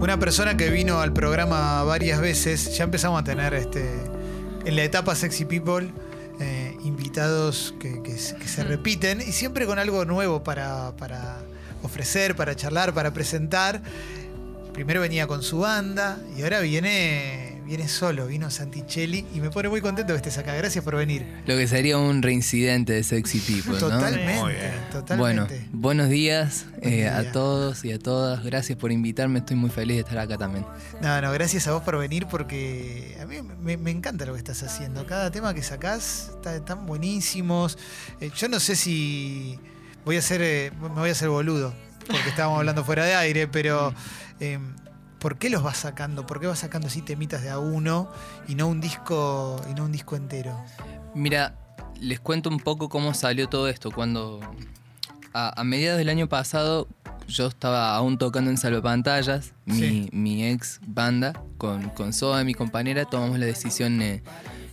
una persona que vino al programa varias veces, ya empezamos a tener este, en la etapa Sexy People eh, invitados que, que se- que se repiten y siempre con algo nuevo para, para ofrecer, para charlar, para presentar. Primero venía con su banda y ahora viene, viene solo, vino Santicelli y me pone muy contento que estés acá. Gracias por venir. Lo que sería un reincidente de Sexy People, ¿no? Totalmente, Muy bien. Bueno, totalmente. buenos días eh, a todos y a todas. Gracias por invitarme. Estoy muy feliz de estar acá también. No, no, gracias a vos por venir porque a mí me, me encanta lo que estás haciendo. Cada tema que sacás está- están buenísimos. Eh, yo no sé si voy a ser, eh, me voy a hacer boludo, porque estábamos hablando fuera de aire, pero eh, ¿por qué los vas sacando? ¿Por qué vas sacando así temitas de a uno y no un disco y no un disco entero? Mira, les cuento un poco cómo salió todo esto. Cuando a, a mediados del año pasado yo estaba aún tocando en Salvapantallas, mi, Sí. mi ex banda, con, con Soa, mi compañera, tomamos la decisión eh,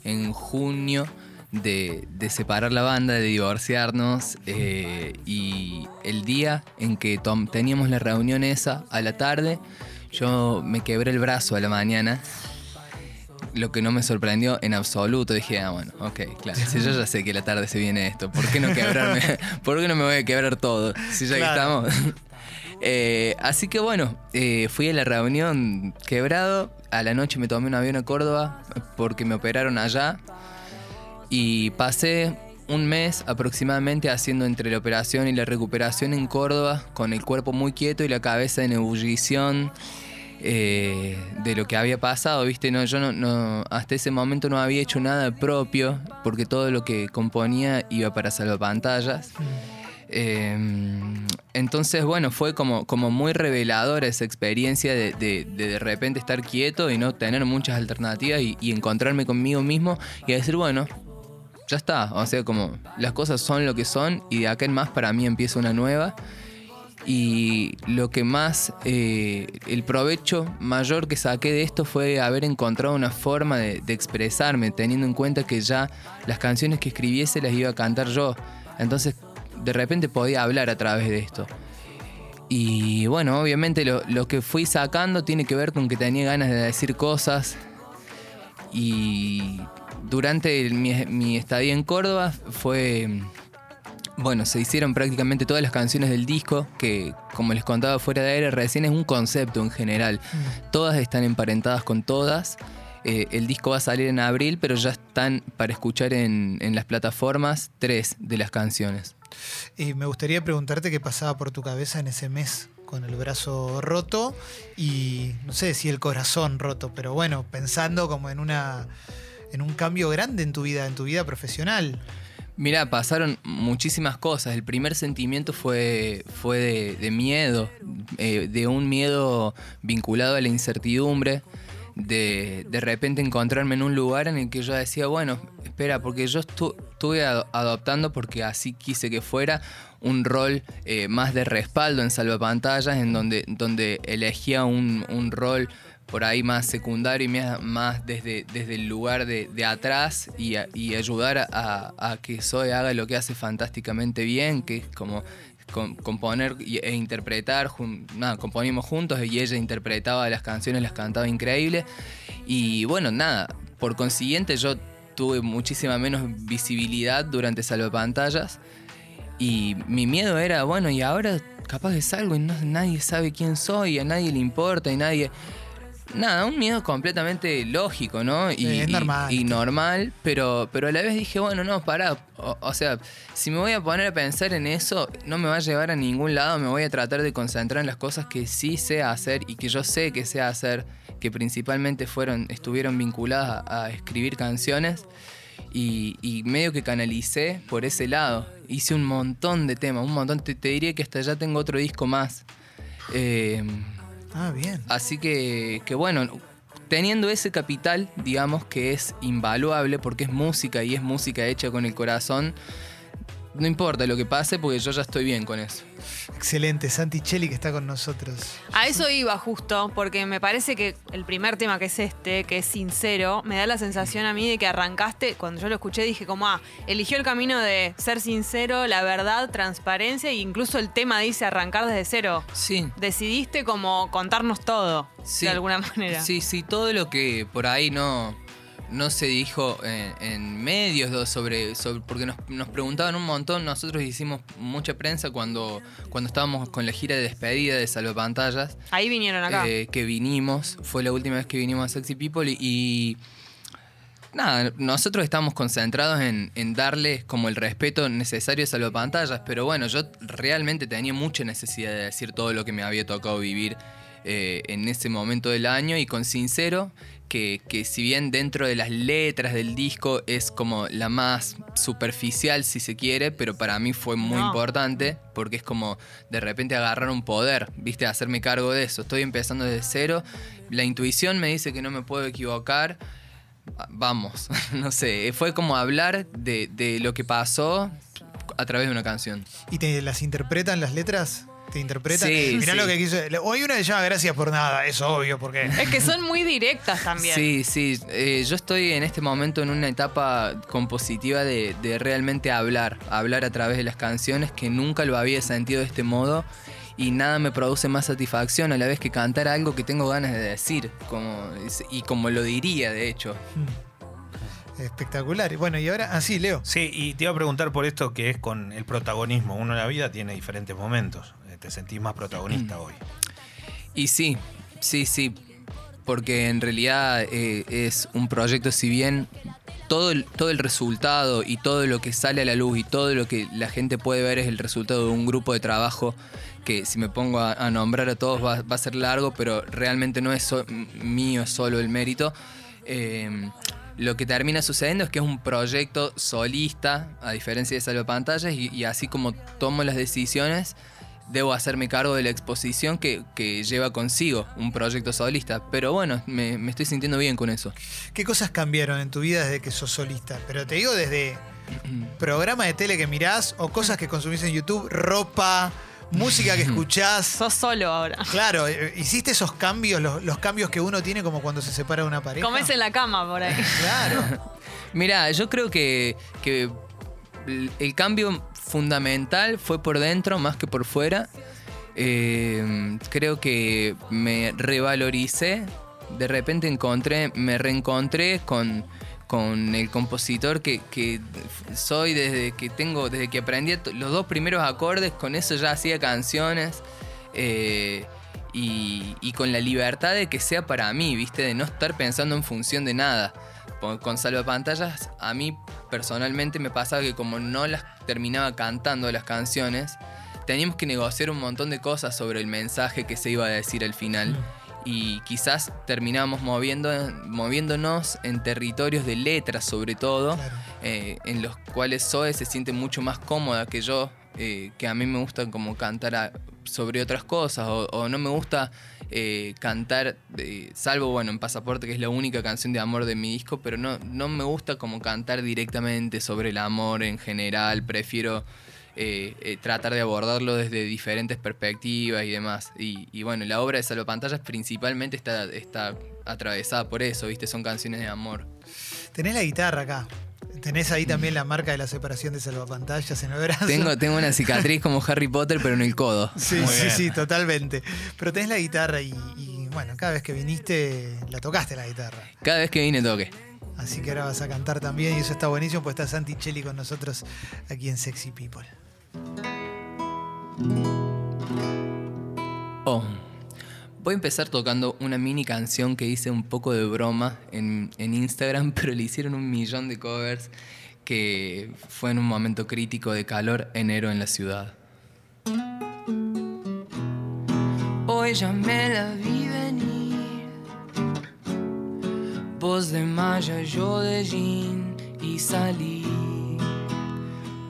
en junio de, de separar la banda, de divorciarnos. eh, y el día en que tom- teníamos la reunión esa, a la tarde, yo me quebré el brazo a la mañana lo que no me sorprendió en absoluto. Dije, ah, bueno, ok, claro. Si yo ya sé que la tarde se viene esto, ¿por qué no quebrarme? ¿Por qué no me voy a quebrar todo? Si ya Claro. que estamos. Eh, así que bueno, eh, fui a la reunión quebrado. A la noche me tomé un avión a Córdoba porque me operaron allá. Y pasé un mes aproximadamente haciendo entre la operación y la recuperación en Córdoba, con el cuerpo muy quieto y la cabeza en ebullición eh, de lo que había pasado, ¿viste? No, yo no, hasta ese momento no había hecho nada propio, porque todo lo que componía iba para salvapantallas. Eh, entonces, bueno, fue como, como muy reveladora esa experiencia de, de, de de repente estar quieto y no tener muchas alternativas y, y encontrarme conmigo mismo y decir, bueno, ya está. O sea, como las cosas son lo que son y de acá en más para mí empieza una nueva. Y lo que más, eh, el provecho mayor que saqué de esto fue haber encontrado una forma de, expresarme, teniendo en cuenta que ya las canciones que escribiese las iba a cantar yo. Entonces, de repente podía hablar a través de esto. Y bueno, obviamente lo, lo que fui sacando tiene que ver con que tenía ganas de decir cosas. Y durante el- mi, mi estadía en Córdoba fue... Bueno, se hicieron prácticamente todas las canciones del disco, que como les contaba fuera de aire, recién es un concepto en general. Todas están emparentadas con todas. Eh, el disco va a salir en abril, pero ya están para escuchar en, en las plataformas tres de las canciones. Y me gustaría preguntarte qué pasaba por tu cabeza en ese mes con el brazo roto y no sé si el corazón roto, pero bueno, pensando como en una en un cambio grande en tu vida, en tu vida profesional. Mira, pasaron muchísimas cosas. El primer sentimiento fue, fue de, miedo, eh, de un miedo vinculado a la incertidumbre, de de repente encontrarme en un lugar en el que yo decía, bueno, espera, porque yo estu- estuve ado- adoptando, porque así quise que fuera, un rol eh, más de respaldo en salvapantallas, en donde, donde elegía un, un rol por ahí más secundario y más, desde, desde el lugar de, atrás y, ayudar a, que Zoe haga lo que hace fantásticamente bien, que es como com- componer e interpretar, nada, componíamos juntos y ella interpretaba las canciones, las cantaba increíble. Y bueno, nada, por consiguiente yo tuve muchísima menos visibilidad durante Salvapantallas y mi miedo era, bueno, y ahora capaz que salgo y no- nadie sabe quién soy, a nadie le importa y nadie... Nada, un miedo completamente lógico, ¿no? Y, normal. y normal, pero, pero a la vez dije, bueno, no, pará. O, o sea, si me voy a poner a pensar en eso, no me va a llevar a ningún lado, me voy a tratar de concentrar en las cosas que sí sé hacer y que yo sé que sé hacer, que principalmente fueron, estuvieron vinculadas a, a escribir canciones. Y, y medio que canalicé por ese lado. Hice un montón de temas, un montón. Te, te diría que hasta ya tengo otro disco más. Eh, Ah, bien. Así que, que bueno, teniendo ese capital, digamos que es invaluable porque es música y es música hecha con el corazón, no importa lo que pase porque yo ya estoy bien con eso. Excelente, Santi Cheli que está con nosotros. A eso iba justo, porque me parece que el primer tema que es este, que es sincero, me da la sensación a mí de que arrancaste, cuando yo lo escuché dije como, ah, eligió el camino de ser sincero, la verdad, transparencia e incluso el tema dice arrancar desde cero. Sí. Decidiste como contarnos todo, Sí. de alguna manera. Sí, sí, todo lo que por ahí no, no se dijo en, en medios sobre, sobre porque nos, nos preguntaban un montón, nosotros hicimos mucha prensa cuando, cuando estábamos con la gira de despedida de Salvapantallas, Ahí vinieron acá. eh, que vinimos, fue la última vez que vinimos a Sexy People y, y nada, nosotros estamos concentrados en, en darle como el respeto necesario a Salvapantallas, pero bueno, yo realmente tenía mucha necesidad de decir todo lo que me había tocado vivir eh, en ese momento del año y con sincero que, que si bien dentro de las letras del disco es como la más superficial si se quiere, pero para mí fue muy No. importante porque es como de repente agarrar un poder, viste, hacerme cargo de eso. Estoy empezando desde cero, la intuición me dice que no me puedo equivocar. Ah, Vamos, no sé, fue como hablar de, de lo que pasó a través de una canción. ¿Y te las interpretan las letras? ¿Te interpretan? Sí, Mirá sí. lo que quiso. O hay una que se llama Gracias por nada, es obvio, porque. Es que son muy directas también. Sí, sí. eh, yo estoy en este momento en una etapa compositiva de, de realmente hablar, hablar a través de las canciones que nunca lo había sentido de este modo y nada me produce más satisfacción a la vez que cantar algo que tengo ganas de decir como, y como lo diría de hecho. Espectacular. Bueno, y ahora, así, Leo. Sí, y te iba a preguntar por esto que es con el protagonismo. Uno en la vida tiene diferentes momentos. Te sentís más protagonista hoy. Y sí, sí, sí, porque en realidad eh, es un proyecto, si bien todo el, todo el resultado y todo lo que sale a la luz y todo lo que la gente puede ver es el resultado de un grupo de trabajo que si me pongo a, a nombrar a todos va, va a ser largo, pero realmente no es so- mío solo el mérito. Eh, lo que termina sucediendo es que es un proyecto solista, a diferencia de Salvapantallas, y, y así como tomo las decisiones, debo hacerme cargo de la exposición que, que lleva consigo un proyecto solista. Pero bueno, me, me estoy sintiendo bien con eso. ¿Qué cosas cambiaron en tu vida desde que sos solista? Pero te digo desde programa de tele que mirás o cosas que consumís en YouTube, ropa, música que escuchás. Sos solo ahora. Claro, eh, hiciste esos cambios, los, los cambios que uno tiene como cuando se separa de una pareja. Comés en la cama por ahí. Claro. Mira, yo creo que, que el cambio fundamental fue por dentro más que por fuera. Eh, creo que me revaloricé. De repente encontré, me reencontré con, con el compositor que, soy desde que tengo, desde que aprendí los dos primeros acordes, con eso ya hacía canciones. eh, y, y con la libertad de que sea para mí, ¿viste? De no estar pensando en función de nada. Con, Salvapantallas, a mí personalmente me pasaba que como no las terminaba cantando las canciones, teníamos que negociar un montón de cosas sobre el mensaje que se iba a decir al final. Y quizás terminamos moviendo, moviéndonos en territorios de letras sobre todo, Claro. eh, en los cuales Zoe se siente mucho más cómoda que yo, eh, que a mí me gusta como cantar a- sobre otras cosas, o, o no me gusta eh, cantar, salvo bueno en Pasaporte, que es la única canción de amor de mi disco, pero no, no me gusta como cantar directamente sobre el amor en general, prefiero eh, eh, tratar de abordarlo desde diferentes perspectivas y demás. Y, y bueno, la obra de Salvapantallas principalmente está, está atravesada por eso, ¿viste? Son canciones de amor. Tenés la guitarra acá. Tenés ahí también la marca de la separación de salvapantallas en el brazo. Tengo, tengo una cicatriz como Harry Potter, pero en el codo. Sí, Muy sí, bien. sí, totalmente. Pero tenés la guitarra y, y, bueno, cada vez que viniste la tocaste la guitarra. Cada vez que vine toque. Así que ahora vas a cantar también y eso está buenísimo, pues está Santi Cheli con nosotros aquí en Sexy People. Oh. Voy a empezar tocando una mini canción que hice un poco de broma en, Instagram, pero le hicieron un millón de covers que fue en un momento crítico de calor enero en la ciudad. Hoy ya me la vi venir. Voz de malla, yo de jean y salí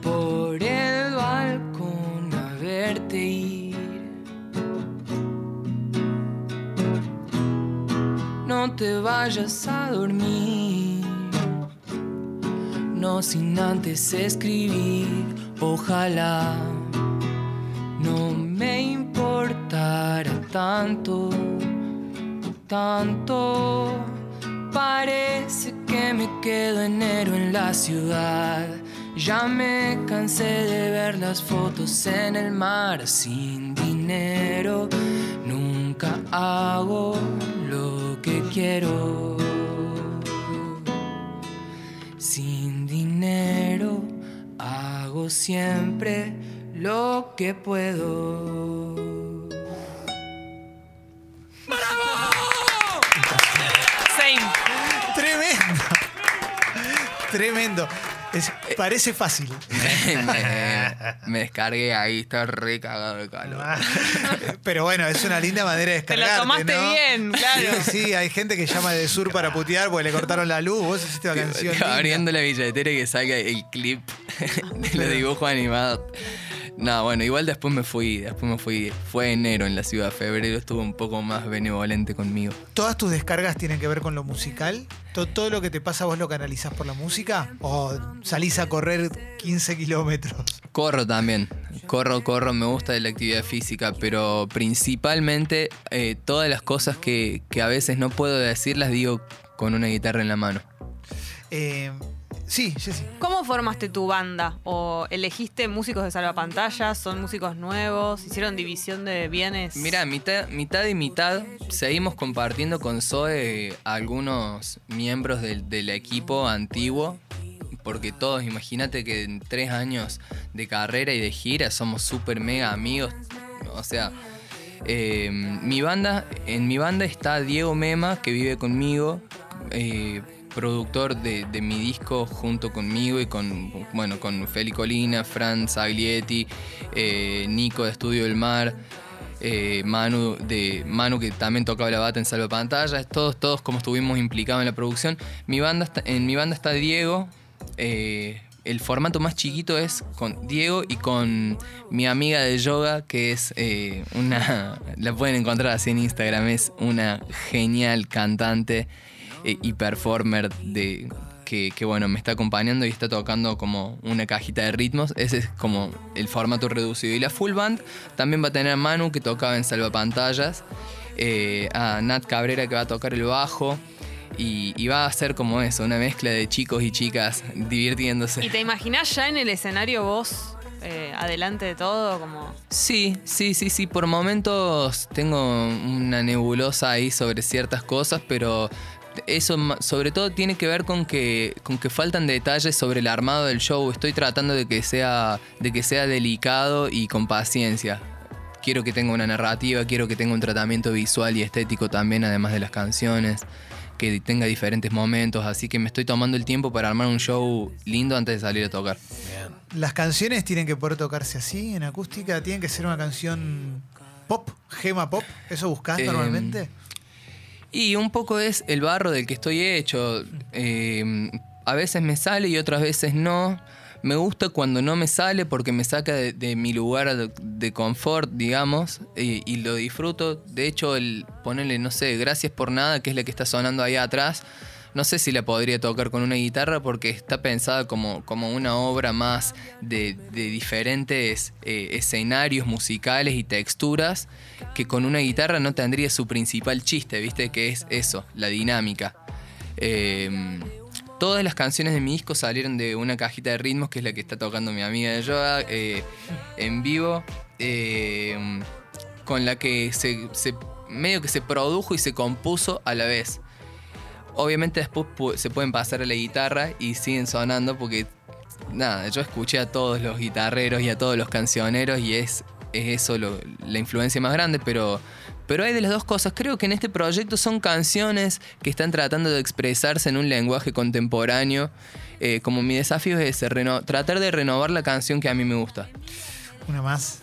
por el balcón a verte ir. No te vayas a dormir, no sin antes escribir Ojalá no me importara tanto, tanto. Parece que me quedo enero en la ciudad. Ya me cansé de ver las fotos en el mar sin dinero. Nunca hago que quiero. Sin dinero hago siempre lo que puedo. Same. Tremendo. Tremendo. Es- parece fácil. me, me descargué ahí, está re cagado de calor. Pero bueno, es una linda manera de Te lo tomaste ¿no? bien, claro. Sí, sí, hay gente que llama de sur para putear porque le cortaron la luz. Vos hiciste una canción. Abriendo la billetera y que salga el clip de los dibujos animados. No, bueno, igual después me fui, después me fui. Fue enero en la ciudad, febrero estuvo un poco más benevolente conmigo. ¿Todas tus descargas tienen que ver con lo musical? ¿To- ¿Todo lo que te pasa vos lo canalizás por la música? ¿O salís a correr 15 kilómetros? Corro también, corro, corro, me gusta de la actividad física, pero principalmente eh, todas las cosas que, que a veces no puedo decir las digo con una guitarra en la mano. Eh, sí, Jessy. ¿Cómo formaste tu banda? ¿O elegiste músicos de salvapantallas? ¿Son músicos nuevos? ¿Hicieron división de bienes? Mira, mitad, mitad y mitad. Seguimos compartiendo con Zoe algunos miembros del, del equipo antiguo. Porque todos, imagínate que en tres años de carrera y de gira somos súper mega amigos. O sea, eh, mi banda, en mi banda está Diego Mema, que vive conmigo, eh, productor de, de mi disco junto conmigo y con, bueno, con Feli Colina, Franz Aglietti, eh, Nico de Estudio del Mar. eh, Manu de Manu que también tocaba la bata en Salva Pantallas, todos, todos como estuvimos implicados en la producción. Mi banda está- en mi banda está Diego, eh, el formato más chiquito es con Diego y con mi amiga de yoga, que es una. La pueden encontrar así en Instagram. Es una genial cantante y performer de. Que, que, bueno, me está acompañando y está tocando como una cajita de ritmos. Ese es como el formato reducido. Y la full band también va a tener a Manu, que tocaba en Salvapantallas. eh, a Nat Cabrera, que va a tocar el bajo. Y, y va a ser como eso, una mezcla de chicos y chicas divirtiéndose. ¿Y te imaginás ya en el escenario vos eh, adelante de todo? Como... Sí, sí, sí, sí. Por momentos tengo una nebulosa ahí sobre ciertas cosas, pero eso sobre todo tiene que ver con que, con que faltan detalles sobre el armado del show. Estoy tratando de que sea, de que sea delicado y con paciencia. Quiero que tenga una narrativa, quiero que tenga un tratamiento visual y estético también, además de las canciones, que tenga diferentes momentos, así que me estoy tomando el tiempo para armar un show lindo antes de salir a tocar. ¿Las canciones tienen que poder tocarse así, en acústica? ¿Tienen que ser una canción pop, gema pop? ¿Eso buscás Eh, normalmente? Y un poco es el barro del que estoy hecho. Eh, a veces me sale y otras veces no. Me gusta cuando no me sale porque me saca de, mi lugar de, de confort, digamos, y, y lo disfruto. De hecho, el ponerle, no sé, gracias por nada, que es la que está sonando ahí atrás. No sé si la podría tocar con una guitarra porque está pensada como, como una obra más de, de diferentes eh, escenarios musicales y texturas que con una guitarra no tendría su principal chiste, ¿viste? Que es eso, la dinámica. Eh, todas las canciones de mi disco salieron de una cajita de ritmos que es la que está tocando mi amiga de yoga eh, en vivo, eh, con la que se- medio que se produjo y se compuso a la vez. Obviamente después pu- se pueden pasar a la guitarra y siguen sonando porque, nada, yo escuché a todos los guitarreros y a todos los cancioneros y es, es eso lo- la influencia más grande, pero, pero hay de las dos cosas. Creo que en este proyecto son canciones que están tratando de expresarse en un lenguaje contemporáneo. Eh, como mi desafío es ese, reno- tratar de renovar la canción que a mí me gusta. Una más.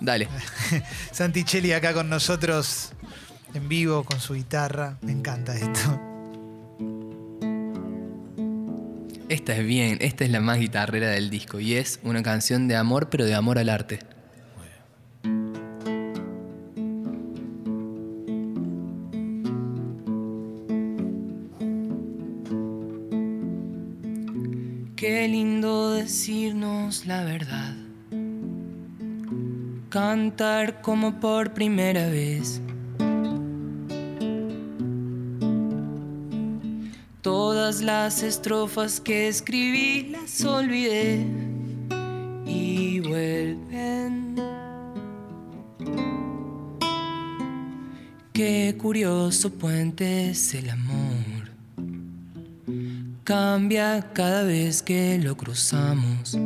Dale. Santichelli acá con nosotros en vivo con su guitarra. Me encanta esto. Esta es bien, esta es la más guitarrera del disco y es una canción de amor, pero de amor al arte. Qué lindo decirnos la verdad. cantar como por primera vez. Las estrofas que escribí las olvidé y vuelven. Qué curioso puente es el amor. Cambia cada vez que lo cruzamos.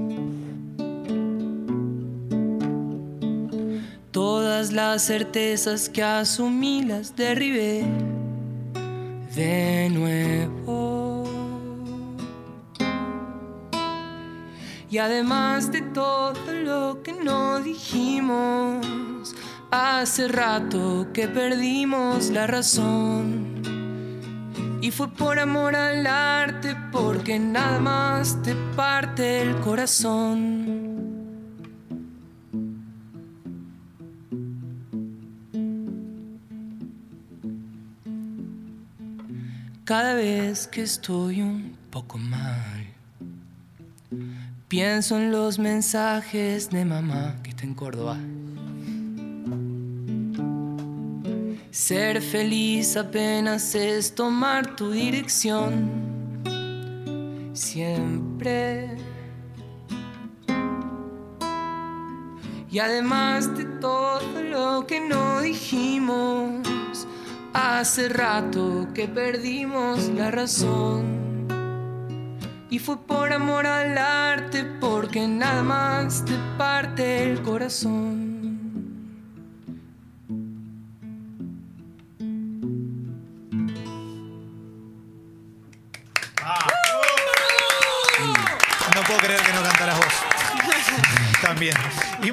Todas las certezas que asumí las derribé de nuevo. Y además de todo lo que no dijimos, hace rato que perdimos la razón. Y fue por amor al arte, porque nada más te parte el corazón. Cada vez que estoy un poco mal, pienso en los mensajes de mamá que está en Córdoba. Ser feliz apenas es tomar tu dirección. Siempre. Y además de todo lo que no dijimos, hace rato que perdimos la razón. Y fue por amor al arte, porque nada más te parte el corazón.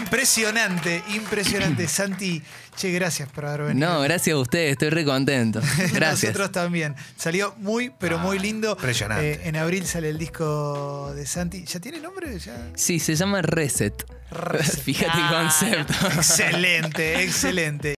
Impresionante, impresionante. Santi, che, gracias por haber venido. No, gracias a ustedes, estoy re contento. Gracias. Nosotros también. Salió muy, pero muy lindo. impresionante. Eh, en abril sale el disco de Santi. ¿Ya tiene nombre? ¿Ya? Sí, se llama Reset. Reset. Fíjate el Claro. concepto. Excelente, excelente.